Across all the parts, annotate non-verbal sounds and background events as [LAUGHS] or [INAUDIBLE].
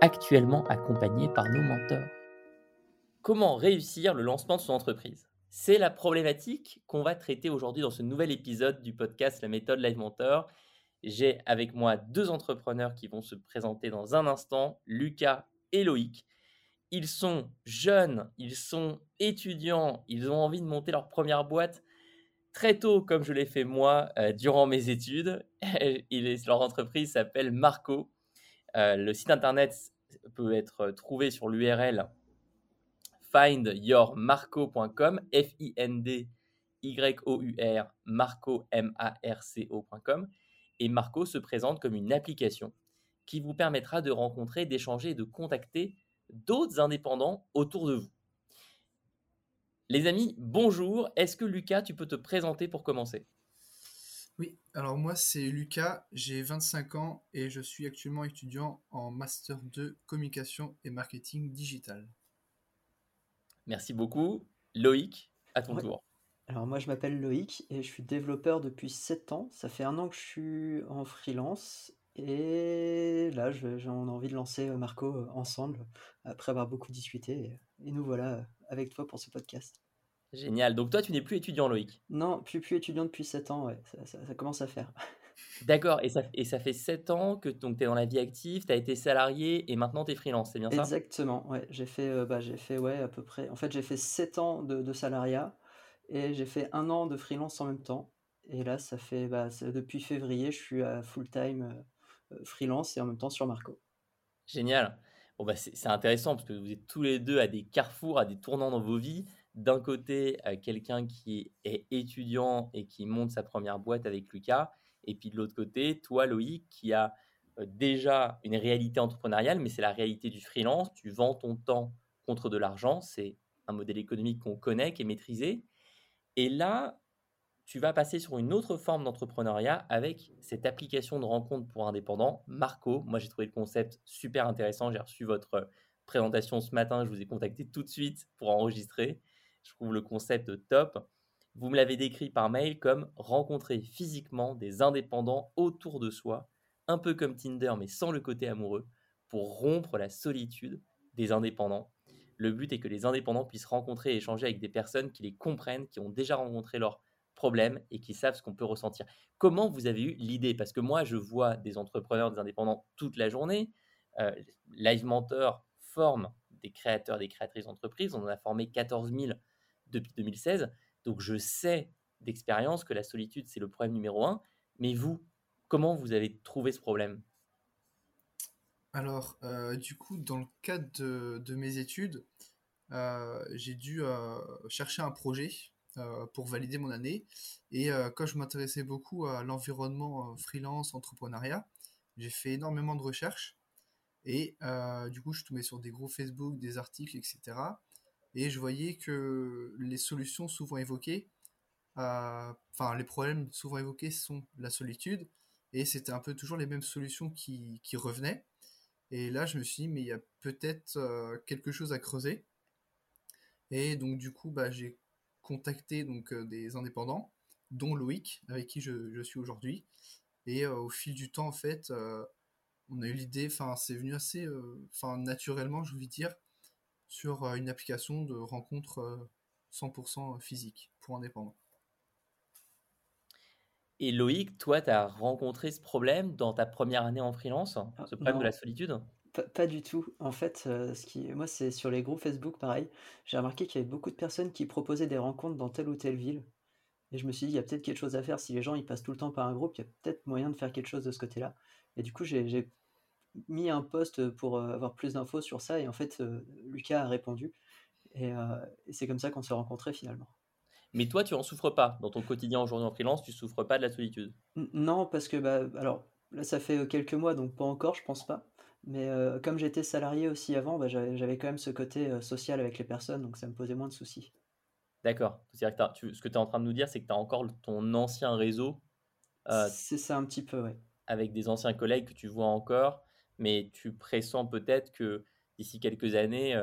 actuellement accompagnés par nos mentors. Comment réussir le lancement de son entreprise? C'est la problématique qu'on va traiter aujourd'hui dans ce nouvel épisode du podcast La méthode Live Mentor. J'ai avec moi deux entrepreneurs qui vont se présenter dans un instant, Lucas et Loïc. Ils sont jeunes, ils sont étudiants, ils ont envie de monter leur première boîte très tôt, comme je l'ai fait moi euh, durant mes études. [LAUGHS] leur entreprise s'appelle Marco. Euh, le site internet peut être trouvé sur l'URL findyourmarco.com, F-I-N-D-Y-O-U-R, Marco, M-A-R-C-O.com. Et Marco se présente comme une application qui vous permettra de rencontrer, d'échanger et de contacter d'autres indépendants autour de vous. Les amis, bonjour. Est-ce que Lucas, tu peux te présenter pour commencer? Oui, alors moi c'est Lucas, j'ai 25 ans et je suis actuellement étudiant en Master 2 Communication et Marketing Digital. Merci beaucoup. Loïc, à ton tour. Alors moi je m'appelle Loïc et je suis développeur depuis 7 ans. Ça fait un an que je suis en freelance et là j'ai envie de lancer euh, Marco euh, ensemble après avoir beaucoup discuté et nous voilà avec toi pour ce podcast. Génial. Donc toi, tu n'es plus étudiant, Loïc? Non, plus, plus étudiant depuis 7 ans, ouais. Ça, commence à faire. D'accord. Et ça, et ça fait 7 ans que tu es dans la vie active, tu as été salarié et maintenant tu es freelance, c'est bien ça? Exactement, ouais. J'ai fait, euh, bah, j'ai fait ouais, à peu près. En fait, j'ai fait 7 ans de, salariat et j'ai fait un an de freelance en même temps. Et là, ça fait bah, depuis février, je suis à full-time euh, freelance et en même temps sur Marco. Génial. Bon, bah, c'est intéressant parce que vous êtes tous les deux à des carrefours, à des tournants dans vos vies d'un côté euh, quelqu'un qui est étudiant et qui monte sa première boîte avec Lucas, et puis de l'autre côté, toi Loïc, qui a euh, déjà une réalité entrepreneuriale, mais c'est la réalité du freelance, tu vends ton temps contre de l'argent, c'est un modèle économique qu'on connaît, qui est maîtrisé, et là, tu vas passer sur une autre forme d'entrepreneuriat avec cette application de rencontre pour indépendants, Marco. Moi, j'ai trouvé le concept super intéressant. J'ai reçu votre présentation ce matin. Je vous ai contacté tout de suite pour enregistrer. Je trouve le concept top. Vous me l'avez décrit par mail comme rencontrer physiquement des indépendants autour de soi, un peu comme Tinder mais sans le côté amoureux, pour rompre la solitude des indépendants. Le but est que les indépendants puissent rencontrer et échanger avec des personnes qui les comprennent, qui ont déjà rencontré leurs problèmes et qui savent ce qu'on peut ressentir. Comment vous avez eu l'idée? Parce que moi, je vois des entrepreneurs, des indépendants toute la journée. Euh, Live Mentor forme des créateurs, des créatrices d'entreprises. On en a formé 14 000 depuis 2016. Donc je sais d'expérience que la solitude, c'est le problème numéro un. Mais vous, comment vous avez trouvé ce problème? Alors, euh, du coup, dans le cadre de, mes études, euh, j'ai dû euh, chercher un projet pour valider mon année. Et quand je m'intéressais beaucoup à l'environnement freelance, entrepreneuriat, j'ai fait énormément de recherches. Et du coup, je suis tombé sur des groupes Facebook, des articles, etc et je voyais que les solutions souvent évoquées, euh, enfin les problèmes souvent évoqués sont la solitude, et c'était un peu toujours les mêmes solutions qui, qui, revenaient. Et là, je me suis dit, mais il y a peut-être euh, quelque chose à creuser. Et donc, du coup, bah, j'ai contacté donc, euh, des indépendants, dont Loïc, avec qui je, je suis aujourd'hui. Et au fil du temps, en fait, on a eu l'idée, enfin, c'est venu assez enfin naturellement, je veux dire, sur euh, une application de rencontre 100% euh, physique pour indépendants. Et Loïc, toi, tu as rencontré ce problème dans ta première année en freelance, ah, ce problème de la solitude? Pas, du tout. En fait, euh, ce qui, moi, c'est sur les groupes Facebook, pareil. J'ai remarqué qu'il y avait beaucoup de personnes qui proposaient des rencontres dans telle ou telle ville. Et je me suis dit, il y a peut-être quelque chose à faire. Si les gens ils passent tout le temps par un groupe, il y a peut-être moyen de faire quelque chose de ce côté-là. Et du coup, j'ai mis un post pour euh, avoir plus d'infos sur ça. Et en fait, euh, Lucas a répondu. Et, et c'est comme ça qu'on s'est rencontrés finalement. Mais toi, tu en souffres pas. Dans ton quotidien aujourd'hui en freelance, tu souffres pas de la solitude. Non, parce que bah, alors là, ça fait quelques mois, donc pas encore, je pense pas. Mais euh, comme j'étais salarié aussi avant, bah, j'avais quand même ce côté euh, social avec les personnes, donc ça me posait moins de soucis. D'accord. C'est-à-dire que ce que tu es en train de nous dire, c'est que tu as encore ton ancien réseau. Euh, c'est ça un petit peu, oui. Avec des anciens collègues que tu vois encore, mais tu pressens peut-être que d'ici quelques années,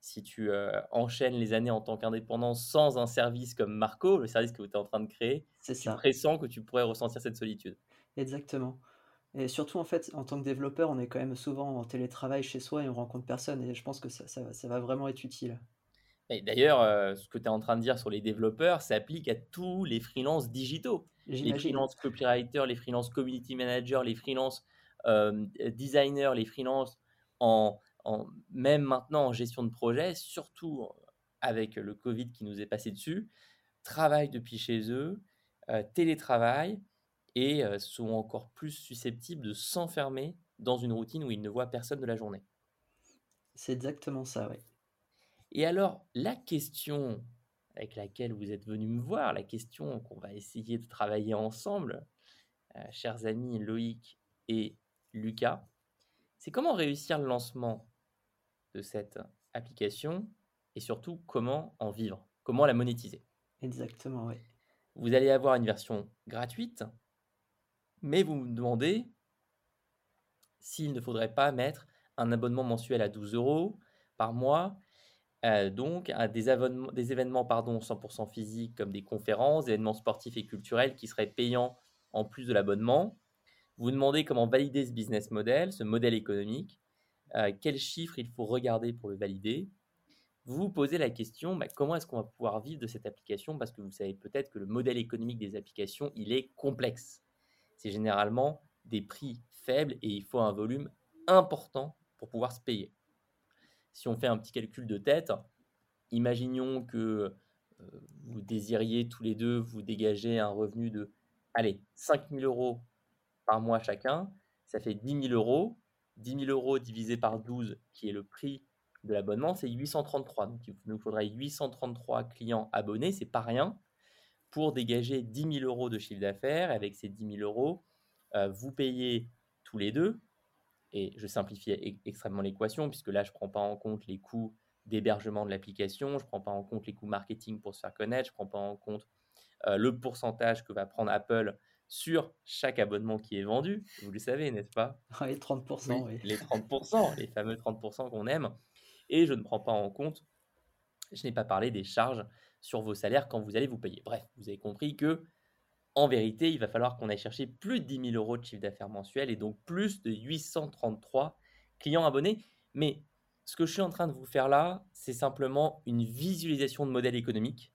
si tu enchaînes les années en tant qu'indépendant sans un service comme Marco, le service que tu es en train de créer, tu ça. pressens que tu pourrais ressentir cette solitude. Exactement. Et surtout, en fait, en tant que développeur, on est quand même souvent en télétravail chez soi et on rencontre personne. Et je pense que ça, ça, va vraiment être utile. Et d'ailleurs, euh, ce que tu es en train de dire sur les développeurs s'applique à tous les freelances digitaux. Les freelance copywriters, les freelance community managers, les freelance euh, designers, les freelance en, en, même maintenant en gestion de projet, surtout avec le Covid qui nous est passé dessus, travaillent depuis chez eux, euh, télétravail et sont encore plus susceptibles de s'enfermer dans une routine où ils ne voient personne de la journée. C'est exactement ça, oui. Et alors, la question avec laquelle vous êtes venu me voir, la question qu'on va essayer de travailler ensemble, chers amis Loïc et Lucas, c'est comment réussir le lancement de cette application et surtout comment en vivre, comment la monétiser? Exactement, oui. Vous allez avoir une version gratuite mais vous me demandez s'il ne faudrait pas mettre un abonnement mensuel à 12 euros par mois, euh, donc à des, des événements pardon, 100% physiques comme des conférences, des événements sportifs et culturels qui seraient payants en plus de l'abonnement. Vous demandez comment valider ce business model, ce modèle économique, euh, quels chiffres il faut regarder pour le valider. Vous vous posez la question, bah, comment est-ce qu'on va pouvoir vivre de cette application Parce que vous savez peut-être que le modèle économique des applications, il est complexe c'est généralement des prix faibles et il faut un volume important pour pouvoir se payer. Si on fait un petit calcul de tête, imaginons que euh, vous désiriez tous les deux vous dégager un revenu de, allez, 5 000 euros par mois chacun, ça fait 10 000 euros. 10 000 euros divisé par 12, qui est le prix de l'abonnement, c'est 833. Donc il nous faudrait 833 clients abonnés, c'est pas rien pour dégager 10 000 euros de chiffre d'affaires. Avec ces 10 000 euros, euh, vous payez tous les deux, et je simplifie e-, extrêmement l'équation, puisque là, je ne prends pas en compte les coûts d'hébergement de l'application, je ne prends pas en compte les coûts marketing pour se faire connaître, je ne prends pas en compte euh, le pourcentage que va prendre Apple sur chaque abonnement qui est vendu. Vous le savez, n'est-ce pas? [LAUGHS] Les 30%, oui. Les [LAUGHS] 30%, les fameux 30% qu'on aime. Et je ne prends pas en compte, je n'ai pas parlé des charges sur vos salaires quand vous allez vous payer. Bref, vous avez compris que en vérité, il va falloir qu'on aille chercher plus de 10 000 euros de chiffre d'affaires mensuel et donc plus de 833 clients abonnés. Mais ce que je suis en train de vous faire là, c'est simplement une visualisation de modèle économique.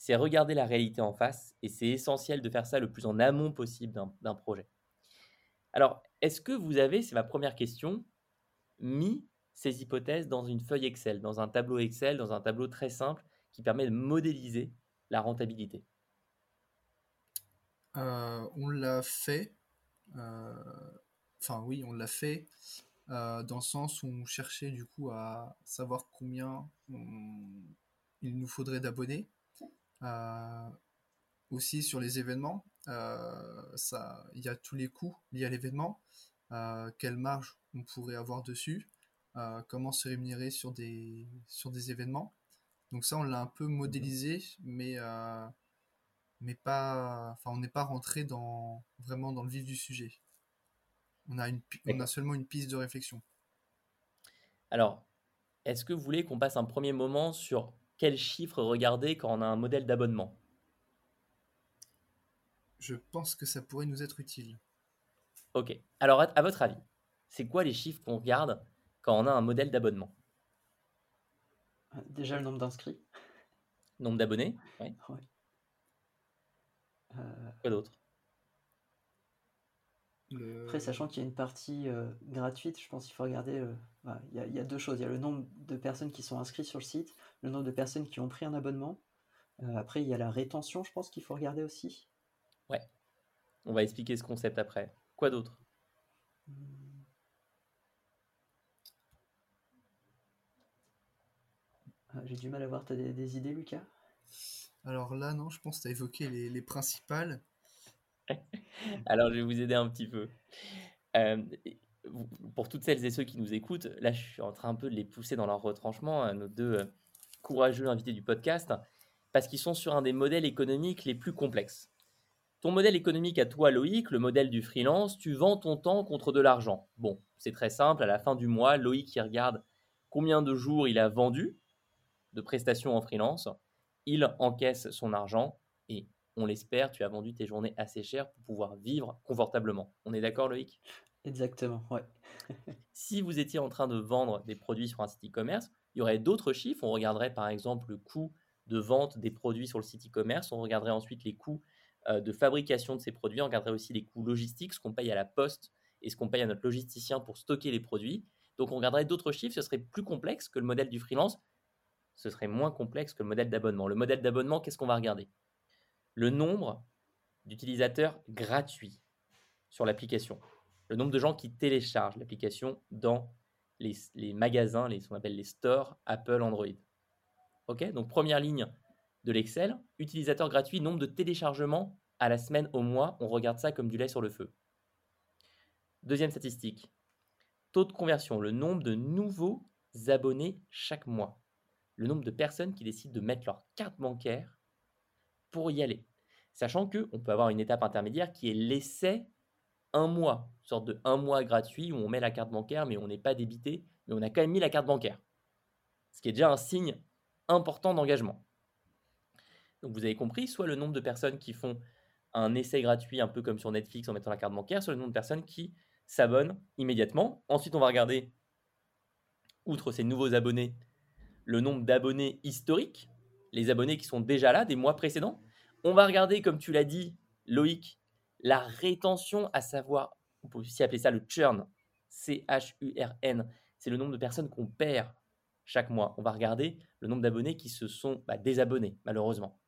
C'est regarder la réalité en face et c'est essentiel de faire ça le plus en amont possible d'un projet. Alors, est-ce que vous avez, c'est ma première question, mis ces hypothèses dans une feuille Excel, dans un tableau Excel, dans un tableau très simple qui permet de modéliser la rentabilité? Euh, On l'a fait. Euh, enfin oui, on l'a fait euh, dans le sens où on cherchait du coup à savoir combien il nous faudrait d'abonnés. Aussi sur les événements, ça, il y a tous les coûts liés à l'événement, quelle marge on pourrait avoir dessus, comment se rémunérer sur des, sur des événements. Donc ça, on l'a un peu modélisé, mais, euh, mais pas, on n'est pas rentré dans, vraiment dans le vif du sujet. On a, une, on a seulement une piste de réflexion. Alors, est-ce que vous voulez qu'on passe un premier moment sur quels chiffres regarder quand on a un modèle d'abonnement? Je pense que ça pourrait nous être utile. Ok. Alors, à votre avis, c'est quoi les chiffres qu'on regarde quand on a un modèle d'abonnement? Déjà le nombre d'inscrits. Nombre d'abonnés, oui. Ouais. Euh, Quoi d'autre Le- Après, sachant qu'il y a une partie euh, gratuite, je pense qu'il faut regarder. euh, voilà, il y a, il y a deux choses. Il y a le nombre de personnes qui sont inscrites sur le site, le nombre de personnes qui ont pris un abonnement. Euh, après, il y a la rétention, je pense qu'il faut regarder aussi. Ouais. On va expliquer ce concept après. Quoi d'autre? Hmm. Ah, J'ai du mal à voir. T'as des, des idées, Lucas? Alors là, non, je pense que tu as évoqué les, les principales. [LAUGHS] Alors, je vais vous aider un petit peu. Euh, pour toutes celles et ceux qui nous écoutent, là, je suis en train un peu de les pousser dans leur retranchement, à nos deux euh, courageux invités du podcast, parce qu'ils sont sur un des modèles économiques les plus complexes. Ton modèle économique à toi, Loïc, le modèle du freelance, tu vends ton temps contre de l'argent. Bon, c'est très simple, à la fin du mois, Loïc, il regarde combien de jours il a vendu de prestations en freelance, il encaisse son argent et on l'espère, tu as vendu tes journées assez chères pour pouvoir vivre confortablement. On est d'accord, Loïc? Exactement, ouais. [LAUGHS] Si vous étiez en train de vendre des produits sur un site e-commerce, il y aurait d'autres chiffres. On regarderait par exemple le coût de vente des produits sur le site e-commerce. On regarderait ensuite les coûts euh, de fabrication de ces produits. On regarderait aussi les coûts logistiques, ce qu'on paye à la poste et ce qu'on paye à notre logisticien pour stocker les produits. Donc on regarderait d'autres chiffres. Ce serait plus complexe que le modèle du freelance. Ce serait moins complexe que le modèle d'abonnement. Le modèle d'abonnement, qu'est-ce qu'on va regarder? Le nombre d'utilisateurs gratuits sur l'application le nombre de gens qui téléchargent l'application dans les, les magasins, les, ce qu'on appelle les stores Apple, Android. Ok? Donc première ligne de l'Excel, utilisateur gratuit, nombre de téléchargements à la semaine, au mois. On regarde ça comme du lait sur le feu. Deuxième statistique, taux de conversion, le nombre de nouveaux abonnés chaque mois. Le nombre de personnes qui décident de mettre leur carte bancaire pour y aller. Sachant qu'on peut avoir une étape intermédiaire qui est l'essai un mois, sorte de un mois gratuit où on met la carte bancaire, mais on n'est pas débité, mais on a quand même mis la carte bancaire. Ce qui est déjà un signe important d'engagement. Donc vous avez compris, soit le nombre de personnes qui font un essai gratuit, un peu comme sur Netflix en mettant la carte bancaire, soit le nombre de personnes qui s'abonnent immédiatement. Ensuite, on va regarder, outre ces nouveaux abonnés, le nombre d'abonnés historiques, les abonnés qui sont déjà là des mois précédents. On va regarder, comme tu l'as dit, Loïc, la rétention, à savoir, on peut aussi appeler ça le churn, C-H-U-R-N, c'est le nombre de personnes qu'on perd chaque mois. On va regarder le nombre d'abonnés qui se sont bah, désabonnés, malheureusement.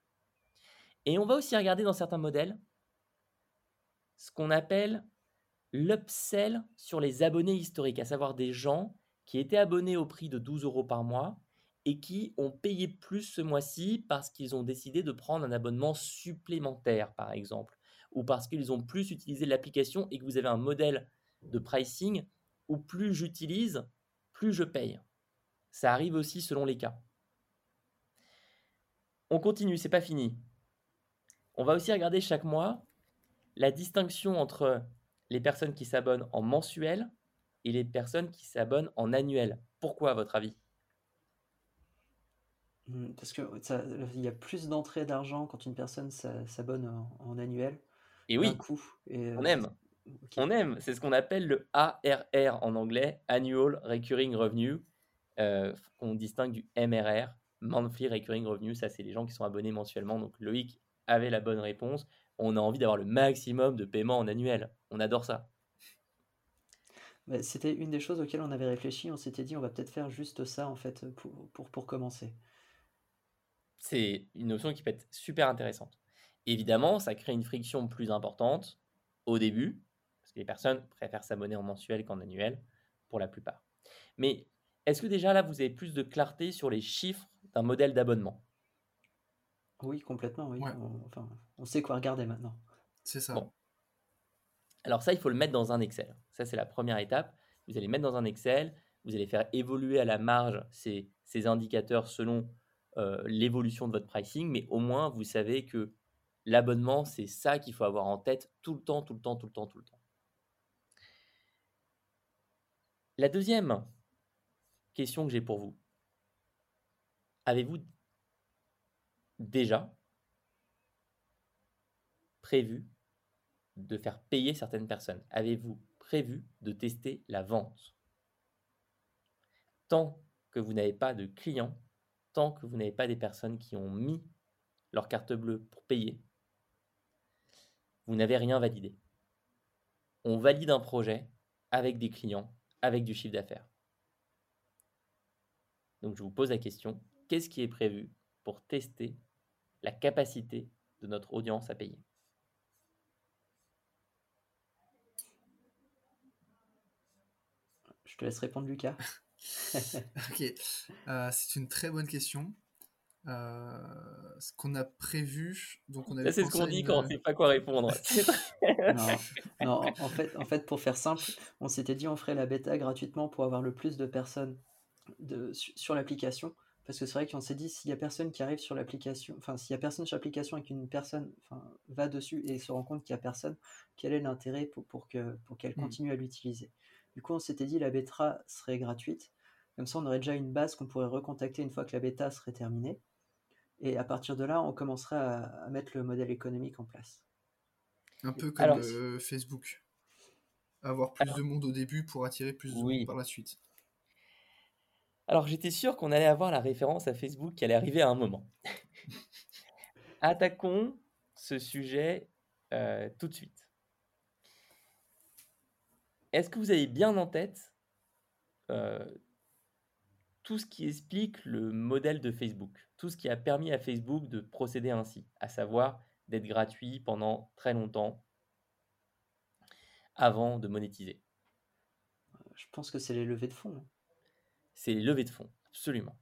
Et on va aussi regarder dans certains modèles ce qu'on appelle l'upsell sur les abonnés historiques, à savoir des gens qui étaient abonnés au prix de 12 euros par mois et qui ont payé plus ce mois-ci parce qu'ils ont décidé de prendre un abonnement supplémentaire, par exemple ou parce qu'ils ont plus utilisé l'application et que vous avez un modèle de pricing où plus j'utilise, plus je paye. Ça arrive aussi selon les cas. On continue, c'est pas fini. On va aussi regarder chaque mois la distinction entre les personnes qui s'abonnent en mensuel et les personnes qui s'abonnent en annuel. Pourquoi à votre avis? Hmm, Parce que ça, il y a plus d'entrées d'argent quand une personne s'a- s'abonne en, en annuel Et d'un oui, coup. Et, euh, on aime. ok. On aime, c'est ce qu'on appelle le ARR en anglais, Annual Recurring Revenue, euh, qu'on distingue du MRR, Monthly Recurring Revenue, ça c'est les gens qui sont abonnés mensuellement. Donc Loïc avait la bonne réponse. On a envie d'avoir le maximum de paiements en annuel. On adore ça. Bah, c'était une des choses auxquelles on avait réfléchi. On s'était dit, on va peut-être faire juste ça en fait pour, pour, pour commencer. C'est une notion qui peut être super intéressante. Évidemment, ça crée une friction plus importante au début, parce que les personnes préfèrent s'abonner en mensuel qu'en annuel, pour la plupart. Mais est-ce que déjà là, vous avez plus de clarté sur les chiffres d'un modèle d'abonnement? Oui, complètement, oui. Ouais. On, enfin, on sait quoi regarder maintenant. C'est ça. Bon. Alors ça, il faut le mettre dans un Excel. Ça, c'est la première étape. Vous allez mettre dans un Excel, vous allez faire évoluer à la marge ces, ces indicateurs selon l'évolution de votre pricing, mais au moins, vous savez que l'abonnement, c'est ça qu'il faut avoir en tête tout le temps, tout le temps, tout le temps, tout le temps. La deuxième question que j'ai pour vous, avez-vous déjà prévu de faire payer certaines personnes? Avez-vous prévu de tester la vente? Tant que vous n'avez pas de clients, tant que vous n'avez pas des personnes qui ont mis leur carte bleue pour payer, vous n'avez rien validé. on valide un projet avec des clients, avec du chiffre d'affaires. Donc je vous pose la question, qu'est-ce qui est prévu pour tester la capacité de notre audience à payer? Je te laisse répondre, Lucas. [LAUGHS] [LAUGHS] ok, euh, c'est une très bonne question. Euh, ce qu'on a prévu, donc on C'est ce qu'on dit quand on ne sait pas quoi répondre. [LAUGHS] non, en, fait, en fait, pour faire simple, on s'était dit on ferait la bêta gratuitement pour avoir le plus de personnes de, sur l'application. Parce que c'est vrai qu'on s'est dit, s'il y a personne qui arrive sur l'application, enfin, s'il y a personne sur l'application et qu'une personne enfin, va dessus et se rend compte qu'il n'y a personne, quel est l'intérêt pour, pour qu'elle pour qu'elle hmm. continue à l'utiliser? Du coup, on s'était dit, la bêta serait gratuite. Comme ça, on aurait déjà une base qu'on pourrait recontacter une fois que la bêta serait terminée. Et à partir de là, on commencerait à, mettre le modèle économique en place. Un peu comme euh, Facebook. Avoir plus de monde au début pour attirer plus de monde par la suite. Alors j'étais sûr qu'on allait avoir la référence à Facebook qui allait arriver à un moment. [LAUGHS] Attaquons ce sujet euh, tout de suite. Est-ce que vous avez bien en tête euh, tout ce qui explique le modèle de Facebook, tout ce qui a permis à Facebook de procéder ainsi, à savoir d'être gratuit pendant très longtemps avant de monétiser. Je pense que c'est les levées de fonds. Hein. C'est les levées de fonds, absolument.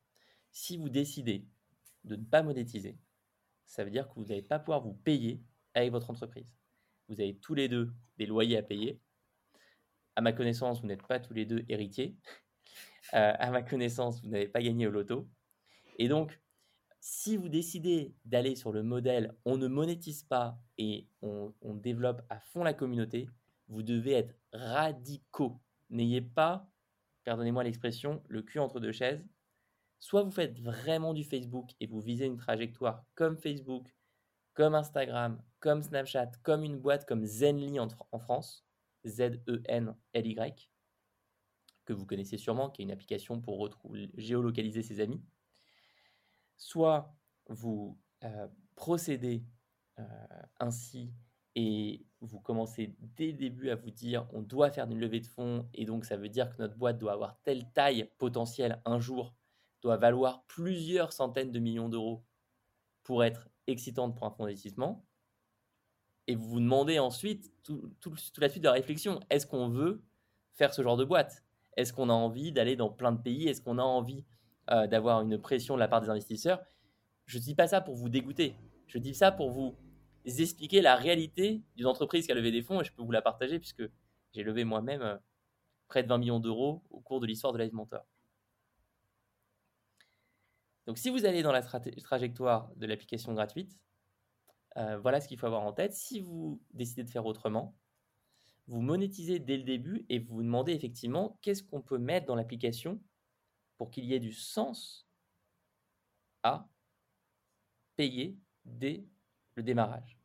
Si vous décidez de ne pas monétiser, ça veut dire que vous n'allez pas pouvoir vous payer avec votre entreprise. Vous avez tous les deux des loyers à payer. À ma connaissance, vous n'êtes pas tous les deux héritiers. Euh, à ma connaissance, vous n'avez pas gagné au loto. Et donc, si vous décidez d'aller sur le modèle on ne monétise pas et on, développe à fond la communauté, vous devez être radicaux. N'ayez pas, pardonnez-moi l'expression, le cul entre deux chaises. Soit vous faites vraiment du Facebook et vous visez une trajectoire comme Facebook, comme Instagram, comme Snapchat, comme une boîte comme Zenly en, en France, Z-E-N-L-Y, que vous connaissez sûrement, qui est une application pour retrouver, géolocaliser ses amis. Soit vous euh, procédez euh, ainsi et vous commencez dès le début à vous dire on doit faire une levée de fonds et donc ça veut dire que notre boîte doit avoir telle taille potentielle un jour, doit valoir plusieurs centaines de millions d'euros pour être excitante pour un fonds d'investissement. Et vous vous demandez ensuite toute la suite de la réflexion. Est-ce qu'on veut faire ce genre de boîte? Est-ce qu'on a envie d'aller dans plein de pays? Est-ce qu'on a envie euh, d'avoir une pression de la part des investisseurs? Je ne dis pas ça pour vous dégoûter. Je dis ça pour vous expliquer la réalité d'une entreprise qui a levé des fonds et je peux vous la partager puisque j'ai levé moi-même euh, près de 20 millions d'euros au cours de l'histoire de Live Mentor. Donc si vous allez dans la trajectoire de l'application gratuite, euh, voilà ce qu'il faut avoir en tête. Si vous décidez de faire autrement, vous monétisez dès le début et vous vous demandez effectivement qu'est-ce qu'on peut mettre dans l'application pour qu'il y ait du sens à payer dès le démarrage.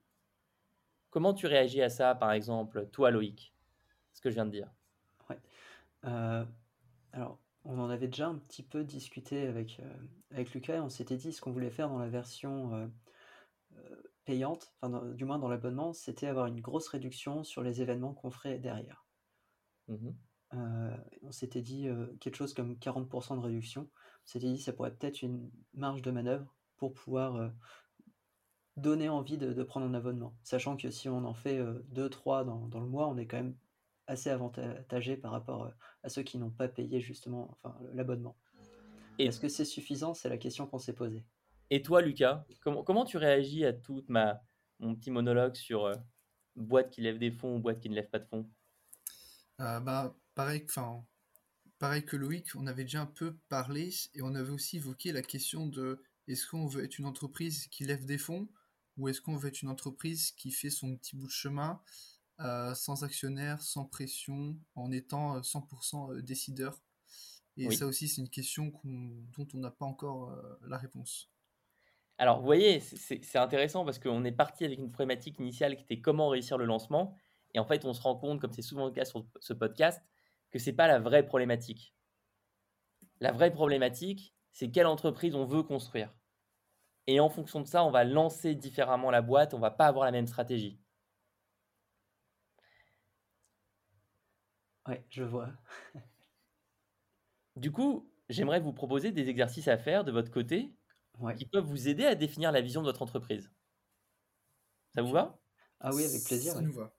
Comment tu réagis à ça, par exemple, toi, Loïc? Ce que je viens de dire. Euh, alors, on en avait déjà un petit peu discuté avec, euh, avec Lucas. On s'était dit ce qu'on voulait faire dans la version euh, payante, enfin du moins dans l'abonnement, c'était avoir une grosse réduction sur les événements qu'on ferait derrière. Mmh euh, on s'était dit euh, quelque chose comme 40% de réduction. On s'était dit ça pourrait peut-être une marge de manœuvre pour pouvoir euh, donner envie de, prendre un abonnement. Sachant que si on en fait 2-3 dans, le mois, on est quand même assez avantagé par rapport à ceux qui n'ont pas payé justement enfin, l'abonnement. Est-ce que c'est suffisant? C'est la question qu'on s'est posée. Et toi, Lucas, comment, comment tu réagis à tout ma, mon petit monologue sur euh, boîte qui lève des fonds ou boîte qui ne lève pas de fonds? Euh, bah, pareil, pareil que Loïc, on avait déjà un peu parlé et on avait aussi évoqué la question de est-ce qu'on veut être une entreprise qui lève des fonds ou est-ce qu'on veut être une entreprise qui fait son petit bout de chemin euh, sans actionnaire, sans pression, en étant 100% décideur? Et ça aussi, c'est une question dont on n'a pas encore la réponse. Alors, vous voyez, c'est intéressant parce qu'on est parti avec une problématique initiale qui était comment réussir le lancement. Et en fait, on se rend compte, comme c'est souvent le cas sur ce podcast, que ce n'est pas la vraie problématique. La vraie problématique, c'est quelle entreprise on veut construire. Et en fonction de ça, on va lancer différemment la boîte, on va pas avoir la même stratégie. Ouais, je vois. [LAUGHS] Du coup, j'aimerais vous proposer des exercices à faire de votre côté Ouais. qui peuvent vous aider à définir la vision de votre entreprise. Ça vous va? Ah oui, avec plaisir. Ça ouais. nous va.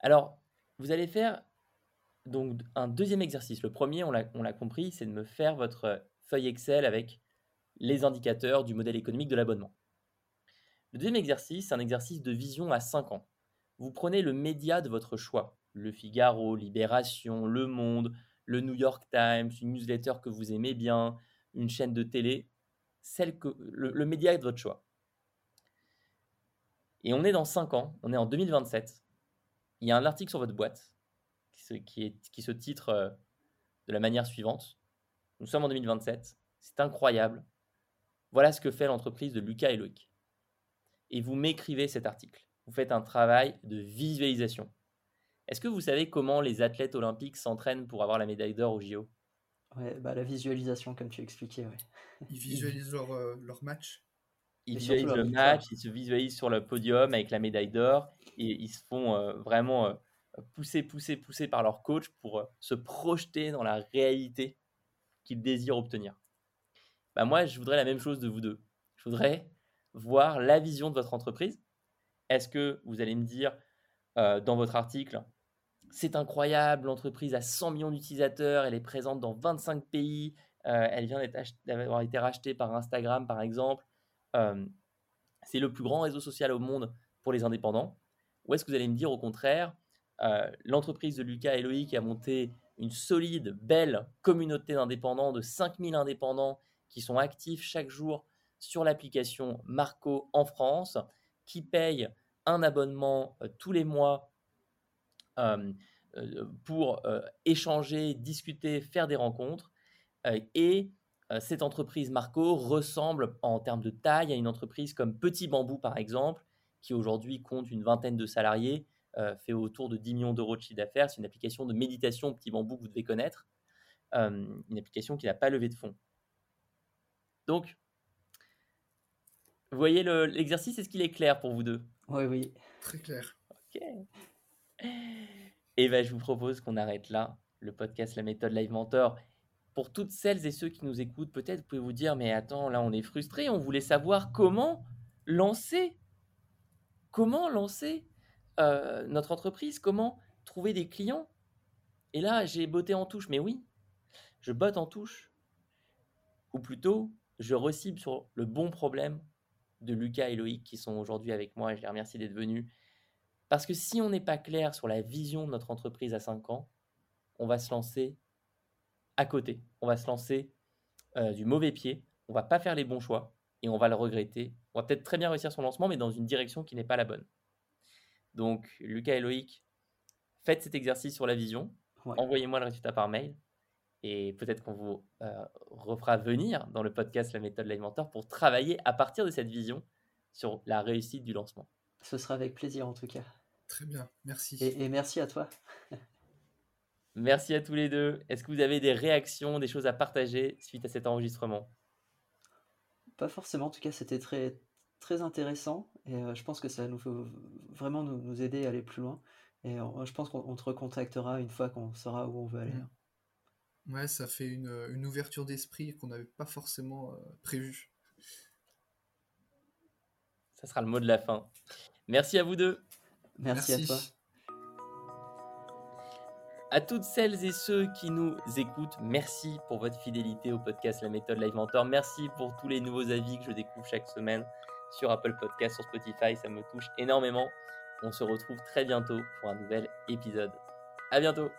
Alors, vous allez faire donc un deuxième exercice. Le premier, on l'a on l'a compris, c'est de me faire votre feuille Excel avec les indicateurs du modèle économique de l'abonnement. Le deuxième exercice, c'est un exercice de vision à 5 ans. Vous prenez le média de votre choix, Le Figaro, Libération, Le Monde, le New York Times, une newsletter que vous aimez bien, une chaîne de télé, celle que, le, le média de votre choix. Et on est dans 5 ans, on est en 2027. Il y a un article sur votre boîte qui se, qui se titre euh, de la manière suivante. Nous sommes en 2027, c'est incroyable. Voilà ce que fait l'entreprise de Lucas et Loïc. Et vous m'écrivez cet article. Vous faites un travail de visualisation. Est-ce que vous savez comment les athlètes olympiques s'entraînent pour avoir la médaille d'or au JO Ouais, bah, la visualisation, comme tu expliquais, ouais. Ils visualisent leur, euh, leur match. Ils visualisent le match, ils se visualisent sur le podium avec la médaille d'or et ils se font euh, vraiment euh, pousser, pousser, pousser par leur coach pour euh, se projeter dans la réalité qu'ils désirent obtenir. Bah, moi, je voudrais la même chose de vous deux. Je voudrais voir la vision de votre entreprise. Est-ce que vous allez me dire euh, dans votre article, c'est incroyable, l'entreprise a 100 millions d'utilisateurs, elle est présente dans 25 pays, euh, elle vient d'avoir été rachetée par Instagram, par exemple. Euh, c'est le plus grand réseau social au monde pour les indépendants Ou est-ce que vous allez me dire au contraire, euh, l'entreprise de Lucas et Loïc a monté une solide, belle communauté d'indépendants, de 5000 indépendants qui sont actifs chaque jour sur l'application Marco en France, qui payent un abonnement tous les mois pour euh, échanger, discuter, faire des rencontres. Euh, et euh, cette entreprise Marco ressemble en termes de taille à une entreprise comme Petit Bambou, par exemple, qui aujourd'hui compte une vingtaine de salariés, euh, fait autour de 10 millions d'euros de chiffre d'affaires. C'est une application de méditation Petit Bambou que vous devez connaître, euh, une application qui n'a pas levé de fonds. Donc, vous voyez le- l'exercice, est-ce qu'il est clair pour vous deux? Oui, oui. Très clair. Ok. Et ben, je vous propose qu'on arrête là le podcast La méthode Live Mentor. Pour toutes celles et ceux qui nous écoutent, peut-être vous pouvez vous dire mais attends, là on est frustré, on voulait savoir comment lancer, comment lancer euh, notre entreprise, comment trouver des clients. Et là, j'ai botté en touche, mais oui, je botte en touche. Ou plutôt, je recible sur le bon problème de Lucas et Loïc qui sont aujourd'hui avec moi et je les remercie d'être venus. Parce que si on n'est pas clair sur la vision de notre entreprise à 5 ans, on va se lancer à côté. On va se lancer euh, du mauvais pied. On va pas faire les bons choix et on va le regretter. On va peut-être très bien réussir son lancement, mais dans une direction qui n'est pas la bonne. Donc, Lucas et Loïc, faites cet exercice sur la vision. Ouais. Envoyez-moi le résultat par mail. Et peut-être qu'on vous euh, refera venir dans le podcast La méthode Live Mentor pour travailler à partir de cette vision sur la réussite du lancement. Ce sera avec plaisir en tout cas. Très bien. Merci. Et, et merci à toi. [LAUGHS] Merci à tous les deux. Est-ce que vous avez des réactions, des choses à partager suite à cet enregistrement? Pas forcément, en tout cas, c'était très, très intéressant et euh, je pense que ça nous faut vraiment nous, nous aider à aller plus loin. Et euh, je pense qu'on on te recontactera une fois qu'on saura où on veut aller. Mm. Ouais, ça fait une, une ouverture d'esprit qu'on n'avait pas forcément euh, prévue. Ça sera le mot de la fin. Merci à vous deux. Merci, à toi. À toutes celles et ceux qui nous écoutent, merci pour votre fidélité au podcast La méthode Live Mentor. Merci pour tous les nouveaux avis que je découvre chaque semaine sur Apple Podcast, sur Spotify. Ça me touche énormément. On se retrouve très bientôt pour un nouvel épisode. À bientôt.